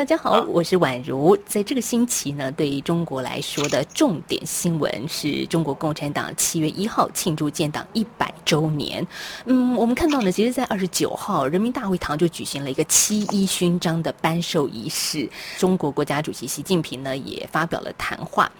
大家好，我是宛如。在这个星期呢，对于中国来说的重点新闻是中国共产党七月一号庆祝建党一百周年。嗯，我们看到呢，其实，在二十九号，人民大会堂就举行了一个七一勋章的颁授仪式。中国国家主席习近平呢，也发表了谈话。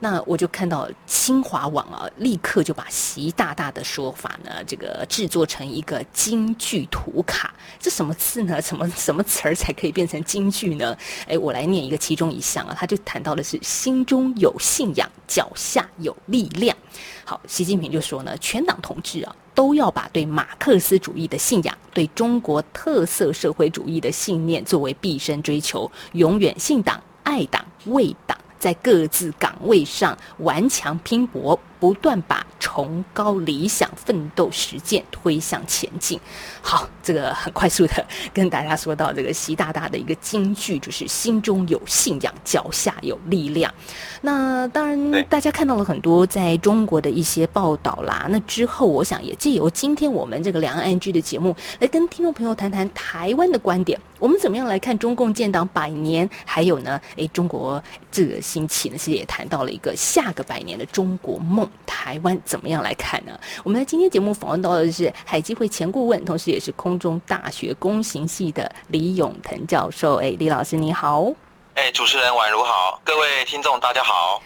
那我就看到新华网啊，立刻就把习大大的说法呢，这个制作成一个京剧图卡。这什么字呢？什么什么词儿才可以变成京剧呢？哎，我来念一个其中一项啊，他就谈到的是心中有信仰，脚下有力量。好，习近平就说呢，全党同志啊，都要把对马克思主义的信仰、对中国特色社会主义的信念作为毕生追求，永远信党、爱党、为党，在各自岗位上顽强拼搏。不断把崇高理想、奋斗实践推向前进。好，这个很快速的跟大家说到这个习大大的一个金句，就是心中有信仰，脚下有力量。那当然，大家看到了很多在中国的一些报道啦。那之后，我想也借由今天我们这个两岸 NG 的节目，来跟听众朋友谈谈台湾的观点。我们怎么样来看中共建党百年？还有呢，诶，中国这个兴起呢，其实也谈到了一个下个百年的中国梦。台湾怎么样来看呢？我们在今天节目访问到的是海基会前顾问，同时也是空中大学工行系的李永腾教授。哎，李老师你好。哎，主持人宛如好，各位听众大家好。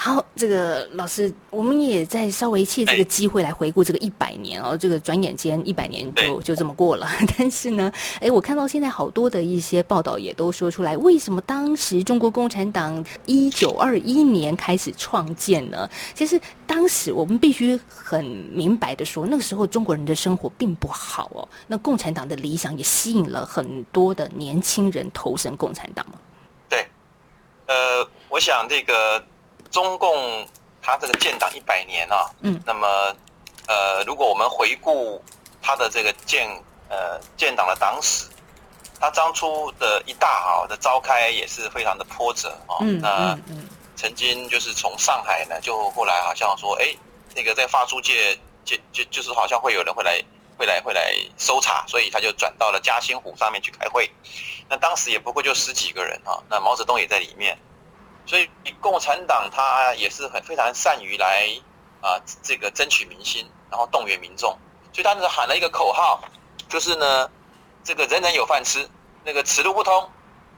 好，这个老师，我们也在稍微借这个机会来回顾这个一百年哦。这个转眼间一百年就就这么过了。但是呢，哎，我看到现在好多的一些报道也都说出来，为什么当时中国共产党一九二一年开始创建呢？其实当时我们必须很明白的说，那个时候中国人的生活并不好哦。那共产党的理想也吸引了很多的年轻人投身共产党嘛。对，呃，我想这个。中共它这个建党一百年啊，嗯，那么呃，如果我们回顾它的这个建呃建党的党史，它当初的一大好的召开也是非常的波折啊，那曾经就是从上海呢，就后来好像说，哎，那个在发租界就就就是好像会有人会来会来会来搜查，所以他就转到了嘉兴湖上面去开会，那当时也不过就十几个人啊，那毛泽东也在里面。所以，共产党他也是很非常善于来啊，这个争取民心，然后动员民众。所以，他呢喊了一个口号，就是呢，这个人人有饭吃，那个此路不通，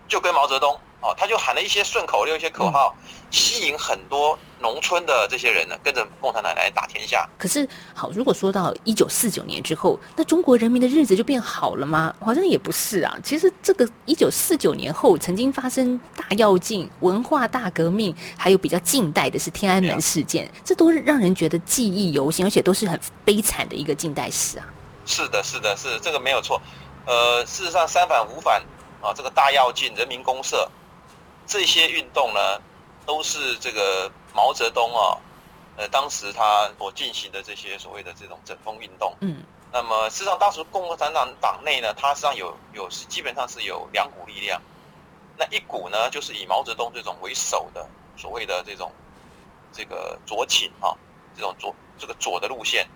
就跟毛泽东。哦，他就喊了一些顺口溜、一些口号，吸引很多农村的这些人呢，跟着共产党来打天下。可是，好，如果说到一九四九年之后，那中国人民的日子就变好了吗？好像也不是啊。其实，这个一九四九年后曾经发生大跃进、文化大革命，还有比较近代的是天安门事件，这都是让人觉得记忆犹新，而且都是很悲惨的一个近代史啊。是的，是的，是这个没有错。呃，事实上，三反五反啊，这个大跃进、人民公社。这些运动呢，都是这个毛泽东啊，呃，当时他所进行的这些所谓的这种整风运动。嗯。那么，事实上，当时共产党党内呢，它实际上有有是基本上是有两股力量。那一股呢，就是以毛泽东这种为首的所谓的这种这个左倾啊，这种左这个左的路线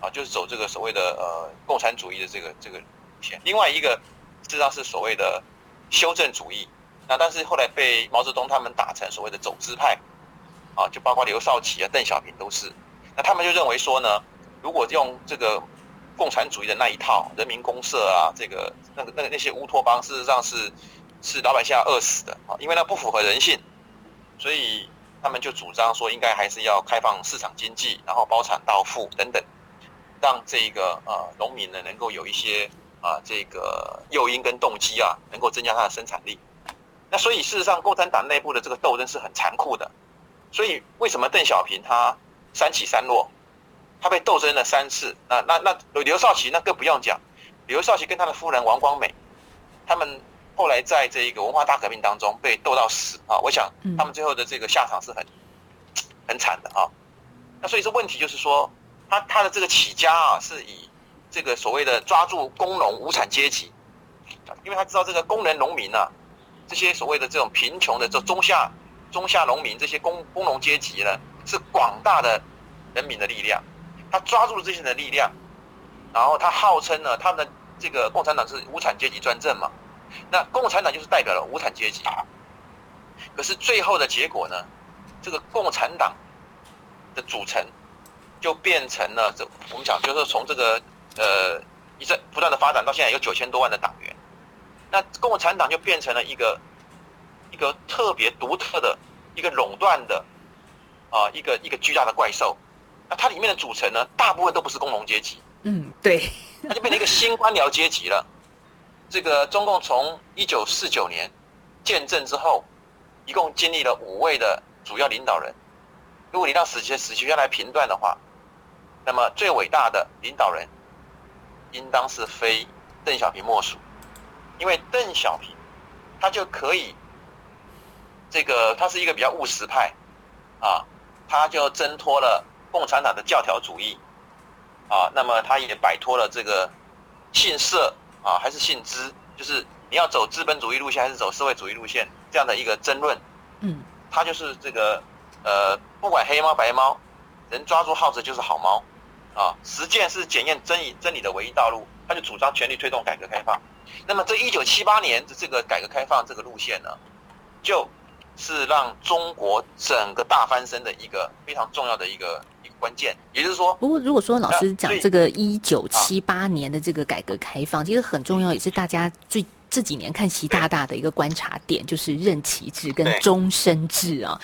啊，就是走这个所谓的呃共产主义的这个这个路线。另外一个实际上是所谓的修正主义。那但是后来被毛泽东他们打成所谓的走资派，啊，就包括刘少奇啊、邓小平都是。那他们就认为说呢，如果用这个共产主义的那一套人民公社啊，这个那个那个那些乌托邦，事实上是是老百姓要饿死的啊，因为那不符合人性。所以他们就主张说，应该还是要开放市场经济，然后包产到富等等，让这个呃农民呢能够有一些啊这个诱因跟动机啊，能够增加他的生产力。那所以事实上，共产党内部的这个斗争是很残酷的。所以为什么邓小平他三起三落，他被斗争了三次？那那那刘少奇那更不用讲，刘少奇跟他的夫人王光美，他们后来在这一个文化大革命当中被斗到死啊！我想他们最后的这个下场是很 很惨的啊。那所以说问题就是说，他他的这个起家啊，是以这个所谓的抓住工农无产阶级，因为他知道这个工人农民啊。这些所谓的这种贫穷的这中下中下农民这些工工农阶级呢，是广大的人民的力量，他抓住了这些人的力量，然后他号称呢，他们的这个共产党是无产阶级专政嘛，那共产党就是代表了无产阶级，可是最后的结果呢，这个共产党的组成就变成了这我们讲就是从这个呃一直不断的发展到现在有九千多万的党员。那共产党就变成了一个一个特别独特的一个垄断的啊一个一个巨大的怪兽。那它里面的组成呢，大部分都不是工农阶级。嗯，对。它就变成一个新官僚阶级了。这个中共从一九四九年建政之后，一共经历了五位的主要领导人。如果你让史学史学家来评断的话，那么最伟大的领导人应当是非邓小平莫属。因为邓小平，他就可以，这个他是一个比较务实派，啊，他就挣脱了共产党的教条主义，啊，那么他也摆脱了这个姓社啊还是姓资，就是你要走资本主义路线还是走社会主义路线这样的一个争论，嗯，他就是这个呃不管黑猫白猫，能抓住耗子就是好猫，啊，实践是检验真理真理的唯一道路，他就主张全力推动改革开放。那么，这一九七八年的这个改革开放这个路线呢，就是让中国整个大翻身的一个非常重要的一个一个关键。也就是说，不过如果说老师讲这个一九七八年的这个改革开放，其实很重要，也是大家最这几年看习大大的一个观察点，就是任期制跟终身制啊。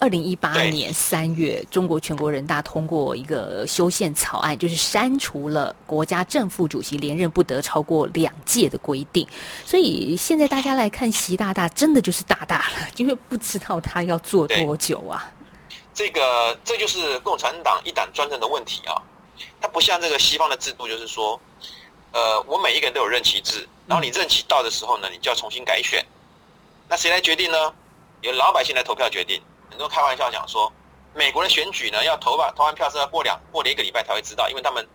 二零一八年三月，中国全国人大通过一个修宪草案，就是删除了国家正副主席连任不得超过两届的规定。所以现在大家来看，习大大真的就是大大了，因为不知道他要做多久啊。这个这就是共产党一党专政的问题啊。它不像这个西方的制度，就是说，呃，我每一个人都有任期制，然后你任期到的时候呢，你就要重新改选。那谁来决定呢？由老百姓来投票决定。很多开玩笑讲说，美国的选举呢，要投吧，投完票是要过两过了一个礼拜才会知道，因为他们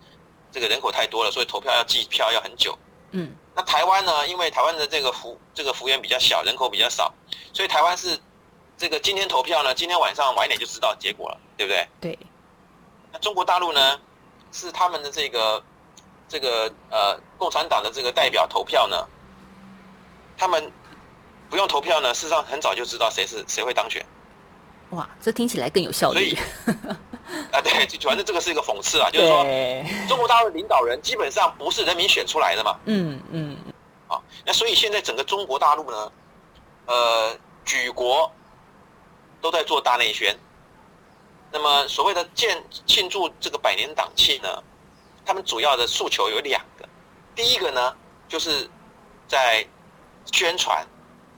这个人口太多了，所以投票要计票要很久。嗯，那台湾呢，因为台湾的这个幅这个幅员比较小，人口比较少，所以台湾是这个今天投票呢，今天晚上晚一点就知道结果了，对不对？对。那中国大陆呢，是他们的这个这个呃共产党的这个代表投票呢，他们不用投票呢，事实上很早就知道谁是谁会当选。哇，这听起来更有效率。啊，对，反正这个是一个讽刺啊，就是说，中国大陆领导人基本上不是人民选出来的嘛。嗯嗯。啊，那所以现在整个中国大陆呢，呃，举国都在做大内宣。那么所谓的建庆祝这个百年党庆呢，他们主要的诉求有两个。第一个呢，就是在宣传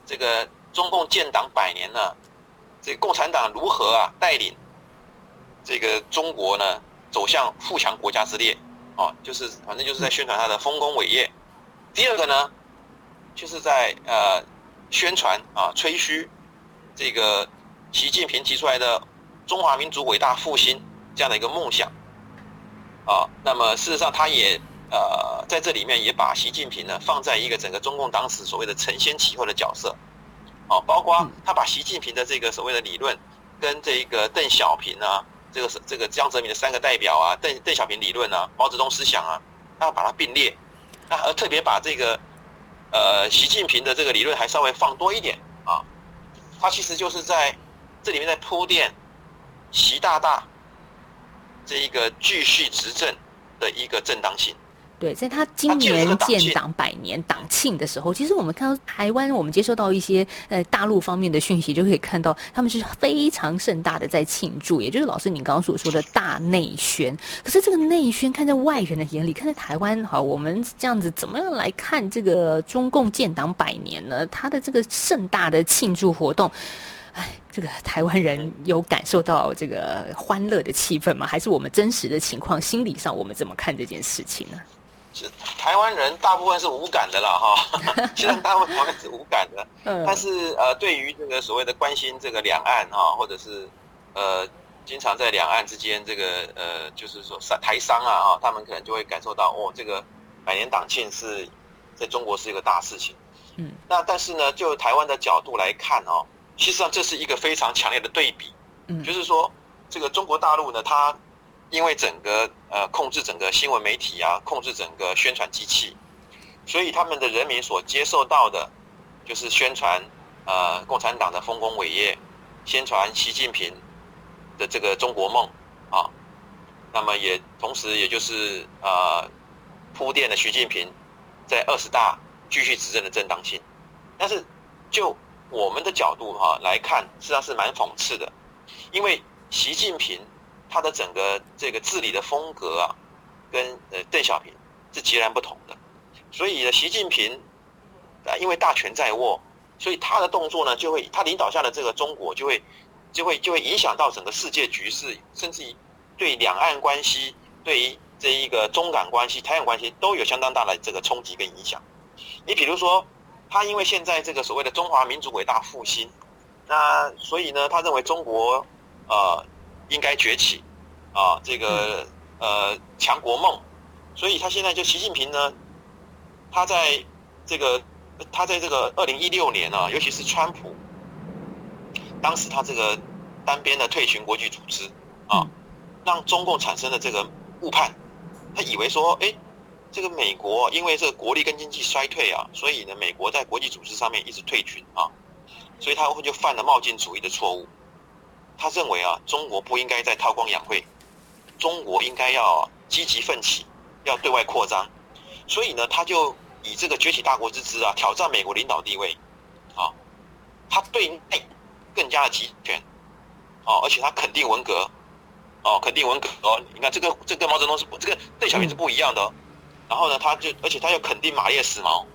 这个中共建党百年呢。这共产党如何啊带领这个中国呢走向富强国家之列？哦，就是反正就是在宣传他的丰功伟业。第二个呢，就是在呃宣传啊吹嘘这个习近平提出来的中华民族伟大复兴这样的一个梦想。啊，那么事实上他也呃在这里面也把习近平呢放在一个整个中共党史所谓的承先启后的角色。哦，包括他把习近平的这个所谓的理论，跟这个邓小平啊，这个是这个江泽民的三个代表啊，邓邓小平理论啊，毛泽东思想啊，他把它并列，那而特别把这个，呃，习近平的这个理论还稍微放多一点啊，他其实就是在这里面在铺垫习大大这一个继续执政的一个正当性。对，在他今年建党百年党庆的时候，其实我们看到台湾，我们接收到一些呃大陆方面的讯息，就可以看到他们是非常盛大的在庆祝，也就是老师你刚刚所说的大内宣。可是这个内宣看在外人的眼里，看在台湾，哈，我们这样子怎么样来看这个中共建党百年呢？他的这个盛大的庆祝活动，哎，这个台湾人有感受到这个欢乐的气氛吗？还是我们真实的情况，心理上我们怎么看这件事情呢？台湾人大部分是无感的了哈，其实大部分台湾是无感的，但是呃，对于这个所谓的关心这个两岸哈，或者是呃，经常在两岸之间这个呃，就是说商台商啊哈，他们可能就会感受到哦，这个百年党庆是在中国是一个大事情。嗯，那但是呢，就台湾的角度来看哦，实际上这是一个非常强烈的对比。嗯，就是说，这个中国大陆呢，它因为整个呃控制整个新闻媒体啊，控制整个宣传机器，所以他们的人民所接受到的，就是宣传呃共产党的丰功伟业，宣传习近平的这个中国梦啊，那么也同时也就是呃铺垫了习近平在二十大继续执政的正当性。但是就我们的角度哈来看，实际上是蛮讽刺的。因为习近平他的整个这个治理的风格啊，跟呃邓小平是截然不同的，所以呢，习近平啊，因为大权在握，所以他的动作呢，就会他领导下的这个中国就会就会就会影响到整个世界局势，甚至于对两岸关系、对于这一个中港关系、台湾关系都有相当大的这个冲击跟影响。你比如说，他因为现在这个所谓的中华民族伟大复兴。那所以呢，他认为中国，呃，应该崛起，啊，这个呃强国梦，所以他现在就习近平呢，他在这个他在这个二零一六年啊，尤其是川普，当时他这个单边的退群国际组织啊，让中共产生了这个误判，他以为说，哎，这个美国因为这个国力跟经济衰退啊，所以呢，美国在国际组织上面一直退群啊。所以他就犯了冒进主义的错误。他认为啊，中国不应该再韬光养晦，中国应该要积极奋起，要对外扩张。所以呢，他就以这个崛起大国之姿啊，挑战美国领导地位。啊，他对内更加的集权。哦，而且他肯定文革。哦，肯定文革。哦，你看这个，这跟毛泽东是不，这个邓小平是不一样的。然后呢，他就，而且他又肯定马列死毛。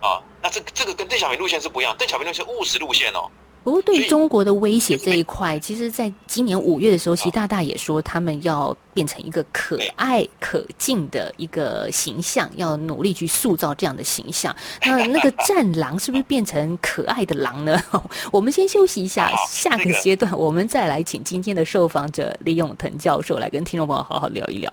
啊，那这这个跟邓小平路线是不一样，邓小平路线务实路线哦。不过对中国的威胁这一块，其实在今年五月的时候，习大大也说他们要变成一个可爱可敬的一个形象，要努力去塑造这样的形象。那那个战狼是不是变成可爱的狼呢？我们先休息一下，下个阶段我们再来请今天的受访者李永腾教授来跟听众朋友好好聊一聊。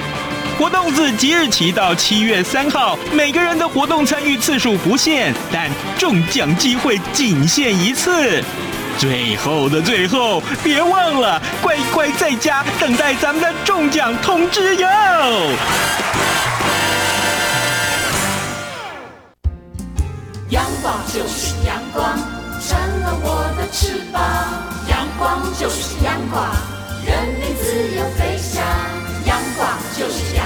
活动自即日起到七月三号，每个人的活动参与次数不限，但中奖机会仅限一次。最后的最后，别忘了乖乖在家等待咱们的中奖通知哟。阳光就是阳光，成了我的翅膀。阳光就是阳光，人民自由飞翔。阳光就是阳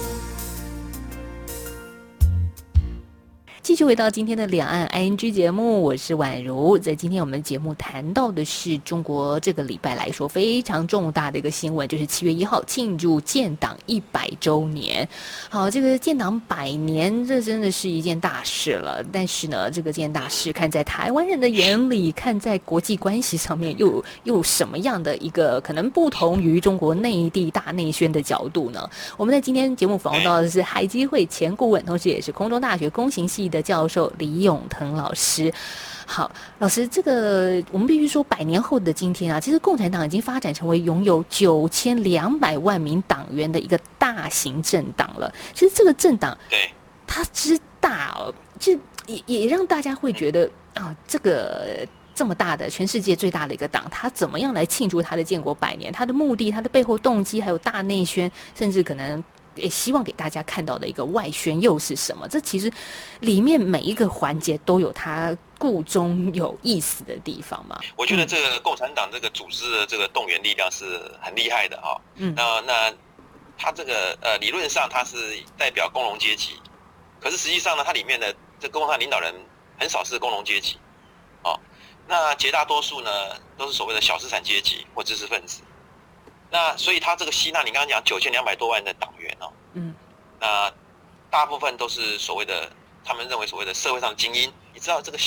继续回到今天的两岸 ING 节目，我是宛如。在今天我们节目谈到的是中国这个礼拜来说非常重大的一个新闻，就是七月一号庆祝建党一百周年。好，这个建党百年，这真的是一件大事了。但是呢，这个件大事看在台湾人的眼里，看在国际关系上面，又 又什么样的一个可能不同于中国内地大内宣的角度呢？我们在今天节目访问到的是海基会前顾问，同时也是空中大学工行系。的教授李永腾老师。好，老师，这个我们必须说，百年后的今天啊，其实共产党已经发展成为拥有九千两百万名党员的一个大型政党了。其实这个政党，对，它之大哦，就也也让大家会觉得啊，这个这么大的全世界最大的一个党，它怎么样来庆祝它的建国百年？它的目的、它的背后动机，还有大内宣，甚至可能也希望给大家看到的一个外宣又是什么？这其实里面每一个环节都有它故中有意思的地方嘛。我觉得这个共产党这个组织的这个动员力量是很厉害的哈。嗯那那它这个呃理论上它是代表工农阶级，可是实际上呢，它里面的这共产党领导人很少是工农阶级，哦，那绝大多数呢都是所谓的小资产阶级或知识分子。那所以他这个吸纳，你刚刚讲九千两百多万的党员哦，嗯，那大部分都是所谓的他们认为所谓的社会上的精英。你知道这个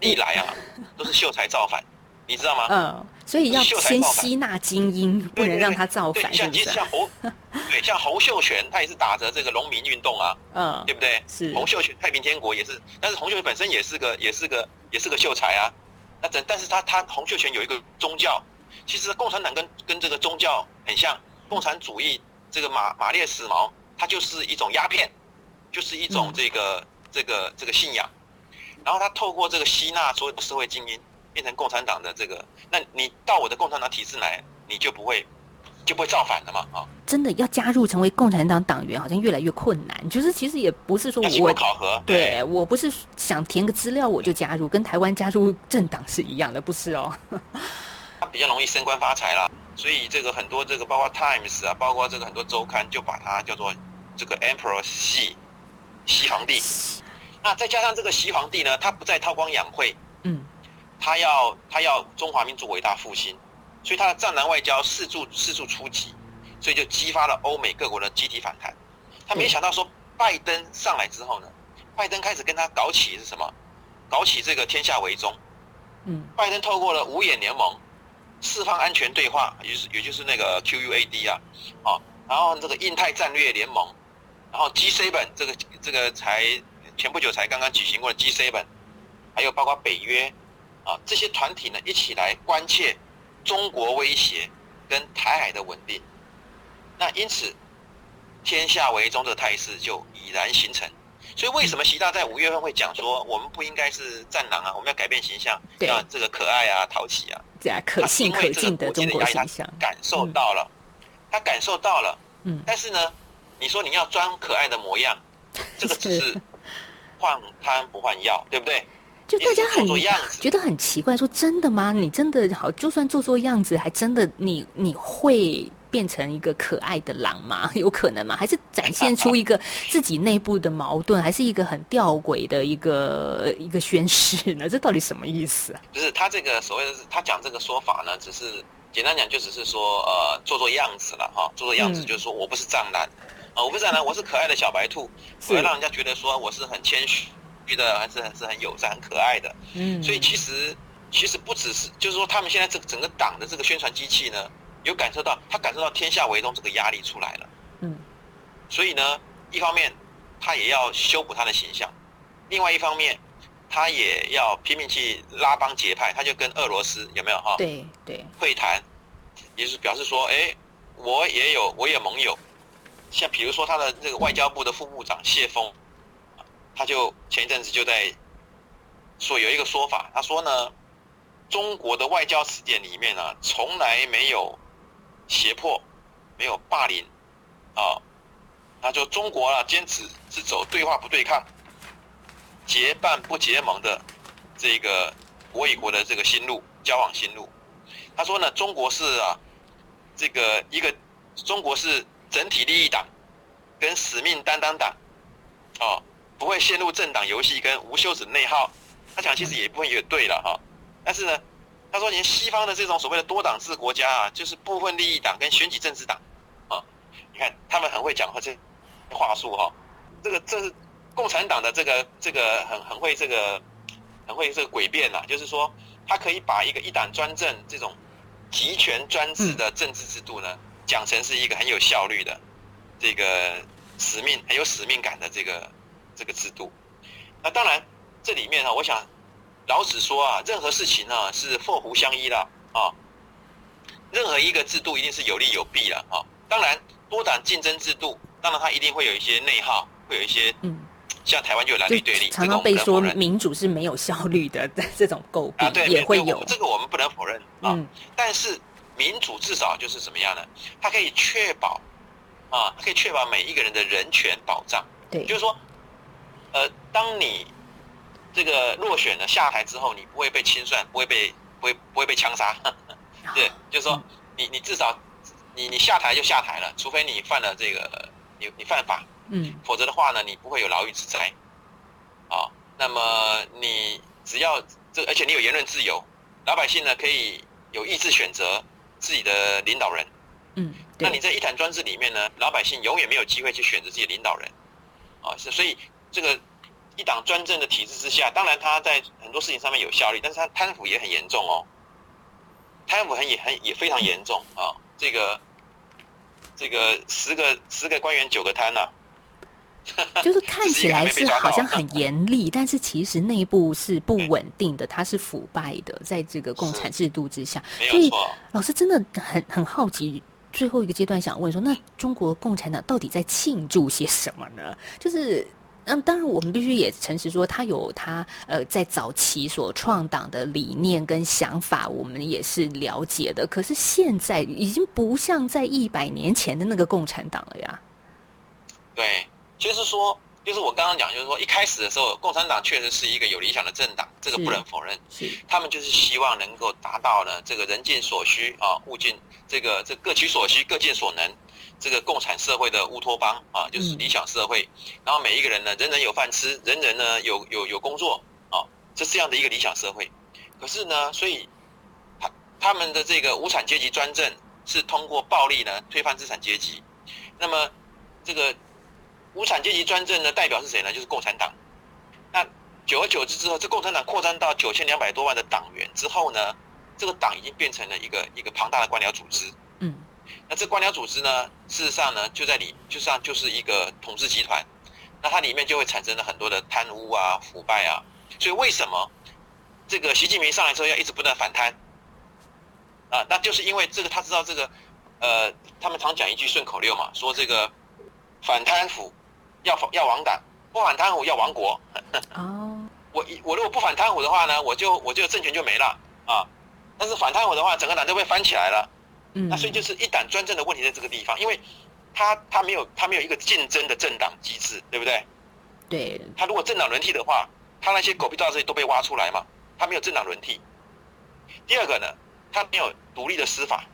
历来啊都是秀才造反，你知道吗？嗯，所以要先吸纳精英，不能让他造，反，是像像侯，对，像侯秀全，他也是打着这个农民运动啊，嗯对，不对？是洪秀全，太平天国也是，但是洪秀全本身也是个，也是个，也是个秀才啊。那但但是他他洪秀全有一个宗教，其实共产党跟跟这个宗教很像，共产主义这个马马列死毛，它就是一种鸦片，就是一种嗯这个、这个这个信仰。然后他透过这个吸纳所有的社会精英，变成共产党的这个，那你到我的共产党体制来，你就不会就不会造反了嘛啊？真的要加入成为共产党党员，好像越来越困难。就是其实也不是说我考核，对我不是想填个资料我就加入，跟台湾加入政党是一样的，不是哦？它比较容易升官发财啦。所以这个很多这个包括 Times 啊，包括这个很多周刊就把它叫做这个 Emperor 西西皇帝。那再加上这个西皇帝呢，他不再韬光养晦，嗯他要他要中华民族伟大复兴，所以他的战狼外交四处四处出击，所以就激发了欧美各国的集体反弹。他没想到说拜登上来之后呢，拜登开始跟他搞起是什么？搞起这个天下为中。嗯拜登透过了五眼联盟、四方安全对话，也就是也就是那个 QUAD 啊，啊，然后这个印太战略联盟，然后 G7 这个这个才前不久才刚刚举行过的 G7，还有包括北约啊这些团体呢一起来关切中国威胁跟台海的稳定。那因此，天下为中的态势就已然形成。所以为什么习大在五月份会讲说，我们不应该是战狼啊，我们要改变形象，对要这个可爱啊、讨喜啊？对啊可信可敬的中国形象，感受到了，他感受到了，嗯但是呢，你说你要装可爱的模样，这个只是换汤不换药，对不对？就大家很觉得很奇怪，说真的吗？你真的好，就算做做样子，还真的你你会变成一个可爱的狼吗？有可能吗？还是展现出一个 自己内部的矛盾，还是一个很吊诡的一个一个宣誓呢？这到底什么意思啊？就是他这个所谓的，他讲这个说法呢，只是简单讲，就只是说呃做做样子了哈，做做样子嗯就是说我不是藏男啊，我不是藏男，我是可爱的小白兔，是我要让人家觉得说我是很谦虚的，还是很是很友善、很可爱的。嗯所以其实其实不只是，就是说他们现在这个整个党的这个宣传机器呢，有感受到他感受到天下为中这个压力出来了。嗯所以呢，一方面他也要修补他的形象，另外一方面他也要拼命去拉帮结派，他就跟俄罗斯有没有哈？对对，会谈，也就是表示说，哎，我也有我也有盟友，像比如说他的这个外交部的副部长谢峰，他就前一阵子就在说有一个说法，他说呢，中国的外交词典里面呢、从来没有胁迫，没有霸凌，啊，他就中国啊坚持是走对话不对抗，结伴不结盟的这个国与国的这个新路交往新路。他说呢，中国是啊，这个一个中国是整体利益党跟使命担当党，哦，不会陷入政党游戏跟无休止内耗。他讲其实也不会也对了哈，但是呢，他说连西方的这种所谓的多党制国家啊，就是部分利益党跟选举政治党，啊，你看他们很会讲话这话术哈，这个这是共产党的这个这个很很会这个很会这个诡辩呐、就是说他可以把一个一党专政这种集权专制的政治制度呢，讲成是一个很有效率的这个使命很有使命感的这个这个制度。那当然，这里面呢，我想老子说啊，任何事情呢是祸福相依啦啊，任何一个制度一定是有利有弊了啊。当然，多党竞争制度，当然它一定会有一些内耗，会有一些嗯，像台湾就有蓝绿对立，常常被说民主是没有效率的，这种诟啊，病对，也会有。这个我们不能否认啊。嗯但是民主至少就是怎么样呢？它可以确保啊，它可以确保每一个人的人权保障。对就是说，呃，当你这个落选了下台之后，你不会被清算，不会被不会不会被枪杀。对，就是说嗯你你至少你你下台就下台了，除非你犯了这个你你犯法，嗯否则的话呢，你不会有牢狱之灾。啊，那么你只要这，而且你有言论自由，老百姓呢可以有意志选择自己的领导人。嗯，那你对，在一党专制里面呢，老百姓永远没有机会去选择自己的领导人。啊，是所以这个一党专政的体制之下，当然他在很多事情上面有效率，但是他贪腐也很严重哦。贪腐很也很也非常严重啊，这个这个十个十个官员九个贪呐、就是看起来是好像很严厉，但是其实内部是不稳定的，它是腐败的，在这个共产制度之下，所以。老师真的很很好奇。最后一个阶段想问说，那中国共产党到底在庆祝些什么呢？就是，嗯，当然我们必须也诚实说，他有他呃在早期所创党的理念跟想法，我们也是了解的。可是现在已经不像在一百年前的那个共产党了呀。对，就是说，就是我刚刚讲，就是说一开始的时候，共产党确实是一个有理想的政党，这个不能否认。是，他们就是希望能够达到呢这个人尽所需啊，物尽这个这各取所需，各尽所能，这个共产社会的乌托邦啊，就是嗯理想社会。然后每一个人呢，人人有饭吃，人人呢有有有工作啊，这这样的一个理想社会。可是呢，所以他他们的这个无产阶级专政是通过暴力呢推翻资产阶级。那么这个无产阶级专政呢，代表是谁呢？就是共产党。那久而久之之后，这共产党扩张到九千两百多万的党员之后呢，这个党已经变成了一个一个庞大的官僚组织。嗯那这官僚组织呢，事实上呢，就在里，就上就是一个统治集团。那它里面就会产生了很多的贪污啊、腐败啊。所以为什么这个习近平上来之后要一直不断反贪？啊，那就是因为这个他知道这个，呃，他们常讲一句顺口溜嘛，说这个反贪腐要要亡党，不反贪腐要亡国。哦，我我如果不反贪腐的话呢，我就我就政权就没了啊。但是反贪腐的话，整个党就被翻起来了。嗯，那所以就是一党专政的问题在这个地方，因为他他没有他没有一个竞争的政党机制，对不对？对，他如果政党轮替的话，他那些狗屁倒这些都被挖出来嘛，他没有政党轮替。第二个呢，他没有独立的司法。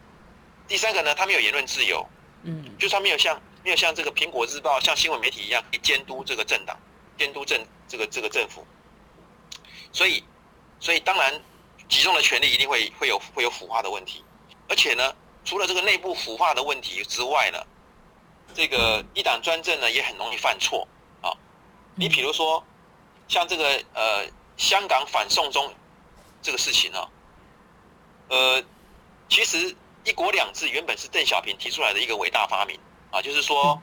第三个呢，他没有言论自由，嗯就是他没有像没有像这个苹果日报、像新闻媒体一样可以监督这个政党、监督政这个这个政府。所以，所以当然集中的权力一定会会有会有腐化的问题，而且呢，除了这个内部腐化的问题之外呢，这个一党专政呢也很容易犯错啊。你比如说，像这个呃香港反送中这个事情呢、呃，其实一国两制原本是邓小平提出来的一个伟大发明啊，就是说，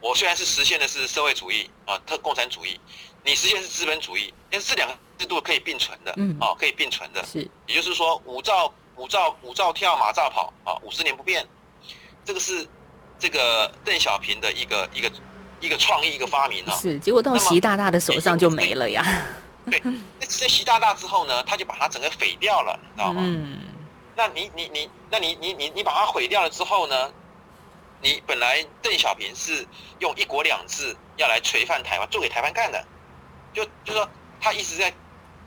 我虽然是实现的是社会主义啊，特共产主义，你实现是资本主义，但是这两个制度可以并存的，嗯啊，可以并存的。是，也就是说，五照五照五照跳，马照跑啊，五十年不变，这个是这个邓小平的一个一个一个创意一个发明啊。是，结果到习大大的手上就没了呀。对，那在习大大之后呢，他就把它整个毁掉了，你知道吗？嗯，那你你你，那你你你你把它毁掉了之后呢？你本来邓小平是用一国两制要来垂范台湾，做给台湾看的，就就说他一直在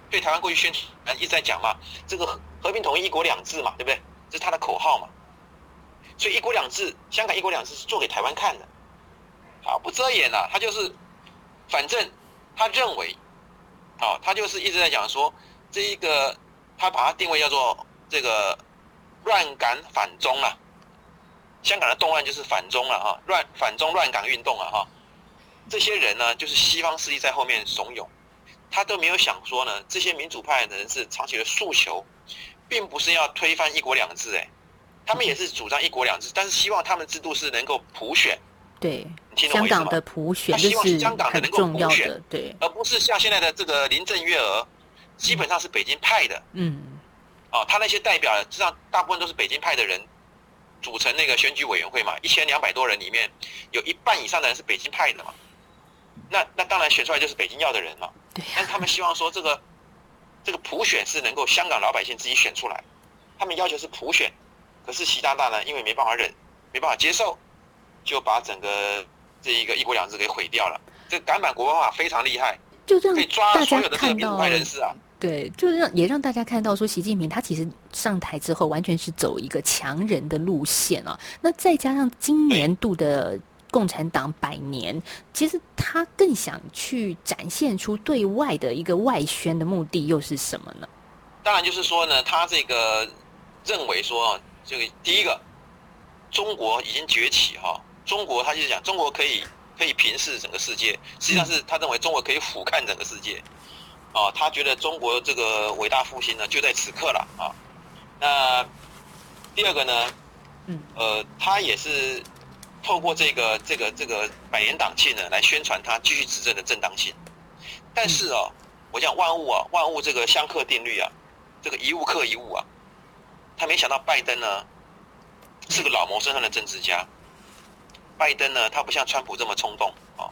对台湾过去宣传，一直在讲嘛，这个和平统一一国两制嘛，对不对？这是他的口号嘛。所以一国两制，香港一国两制是做给台湾看的，好不遮掩啊，他就是，反正他认为，好，他就是一直在讲说这一个，他把它定位叫做这个乱港反中啊，香港的动乱就是反中了哈，乱反中乱港运动啊哈，这些人呢就是西方势力在后面怂恿，他都没有想说呢，这些民主派的人是长期的诉求，并不是要推翻一国两制哎，他们也是主张一国两制，但是希望他们制度是能够普选，对，听懂我意思吗？香港的？普选他希望是很香港的能够重要的普选，对，而不是像现在的这个林郑月娥，基本上是北京派的。嗯。哦，他那些代表实际上大部分都是北京派的人组成那个选举委员会嘛，一千两百多人里面有一半以上的人是北京派的嘛，那那当然选出来就是北京要的人嘛，对呀、但是他们希望说这个这个普选是能够香港老百姓自己选出来，他们要求是普选，可是习大大呢，因为没办法忍，没办法接受，就把整个这一个一国两制给毁掉了。这个港版国安法非常厉害，就让可以抓大家所有的这个看到民主派人士啊。对，就是让也让大家看到说，习近平他其实上台之后完全是走一个强人的路线啊。那再加上今年度的共产党百年，其实他更想去展现出对外的一个外宣的目的又是什么呢？当然就是说呢，他这个认为说，这个第一个，中国已经崛起哈，中国他就是讲中国可以可以平视整个世界，实际上是他认为中国可以俯瞰整个世界，啊，他觉得中国这个伟大复兴呢就在此刻了啊。那第二个呢，嗯呃，他也是透过这个这个这个百年党庆呢来宣传他继续执政的正当性，但是哦，我讲万物啊，万物这个相克定律啊，这个一物克一物啊，他没想到拜登呢是个老谋深算的政治家。拜登呢，他不像川普这么冲动哦，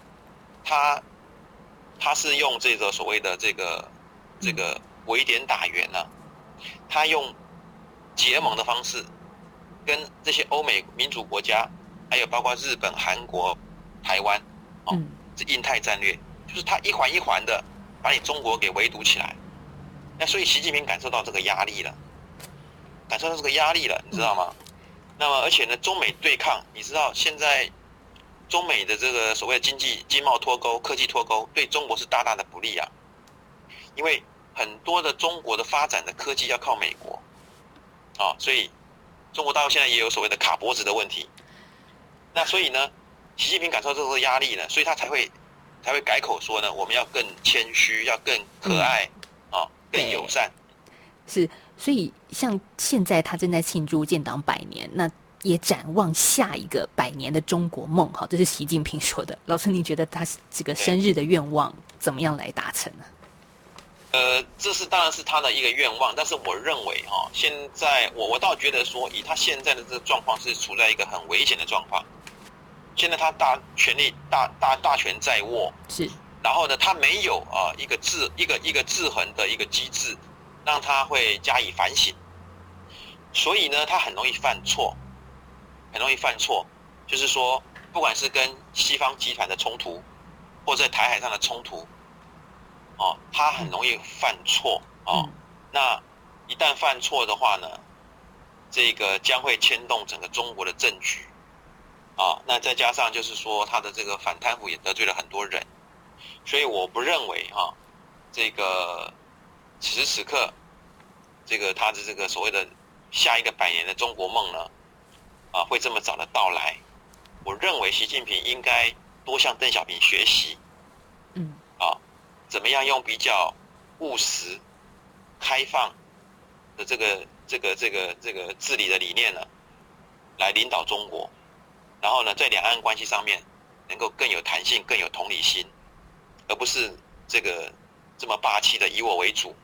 他他是用这个所谓的这个这个围点打援呢、他用结盟的方式跟这些欧美民主国家，还有包括日本、韩国、台湾，哦嗯这印太战略，就是他一环一环的把你中国给围堵起来。那所以习近平感受到这个压力了，感受到这个压力了，你知道吗？那么而且呢，中美对抗，你知道现在中美的这个所谓的经济经贸脱钩、科技脱钩，对中国是大大的不利啊。因为很多的中国的发展的科技要靠美国，啊，所以中国大陆现在也有所谓的卡脖子的问题。那所以呢，习近平感受到这个压力呢，所以他才会才会改口说呢，我们要更谦虚，要更可爱，啊，更友善。是，所以像现在他正在庆祝建党百年，那也展望下一个百年的中国梦。哈，这是习近平说的。老师，你觉得他这个生日的愿望怎么样来达成呢？呃，这是当然是他的一个愿望，但是我认为哈、现在我我倒觉得说，以他现在的这个状况是处在一个很危险的状况。现在他大权力大大大权在握，是，然后呢，他没有啊一个制一个一个制衡的一个机制，让他会加以反省，所以呢，他很容易犯错，很容易犯错，就是说，不管是跟西方集团的冲突，或者在台海上的冲突，哦，他很容易犯错。哦。嗯。那一旦犯错的话呢，这个将会牵动整个中国的政局啊。那再加上就是说，他的这个反贪腐也得罪了很多人，所以我不认为哈、这个此时此刻，这个他的这个所谓的下一个百年的中国梦呢，啊，会这么早的到来。我认为习近平应该多向邓小平学习，嗯啊，怎么样用比较务实、开放的这个这个这个这个治理的理念呢，来领导中国，然后呢，在两岸关系上面能够更有弹性、更有同理心，而不是这个这么霸气的以我为主，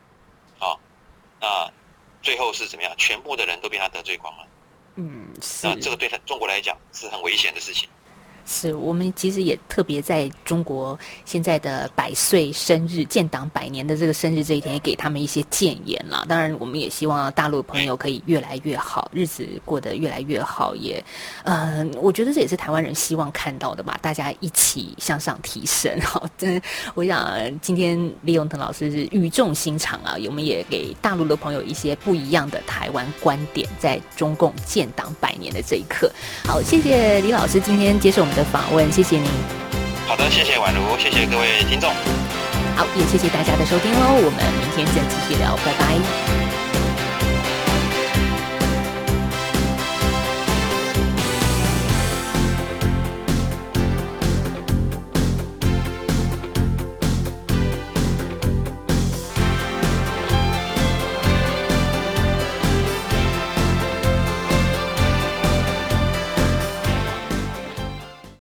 啊，那最后是怎么样？全部的人都被他得罪光了，嗯，是那这个对他中国来讲是很危险的事情。是我们其实也特别在中国现在的百岁生日、建党百年的这个生日这一天，也给他们一些谏言了。当然，我们也希望大陆朋友可以越来越好，日子过得越来越好。也，嗯、我觉得这也是台湾人希望看到的吧，大家一起向上提升。好，真，我想今天李永腾老师是语重心长啊，我们也给大陆的朋友一些不一样的台湾观点，在中共建党百年的这一刻。好，谢谢李老师今天接受我们的访问，谢谢您。好的，谢谢宛如，谢谢各位听众。好，也谢谢大家的收听喽，我们明天再继续聊，拜拜。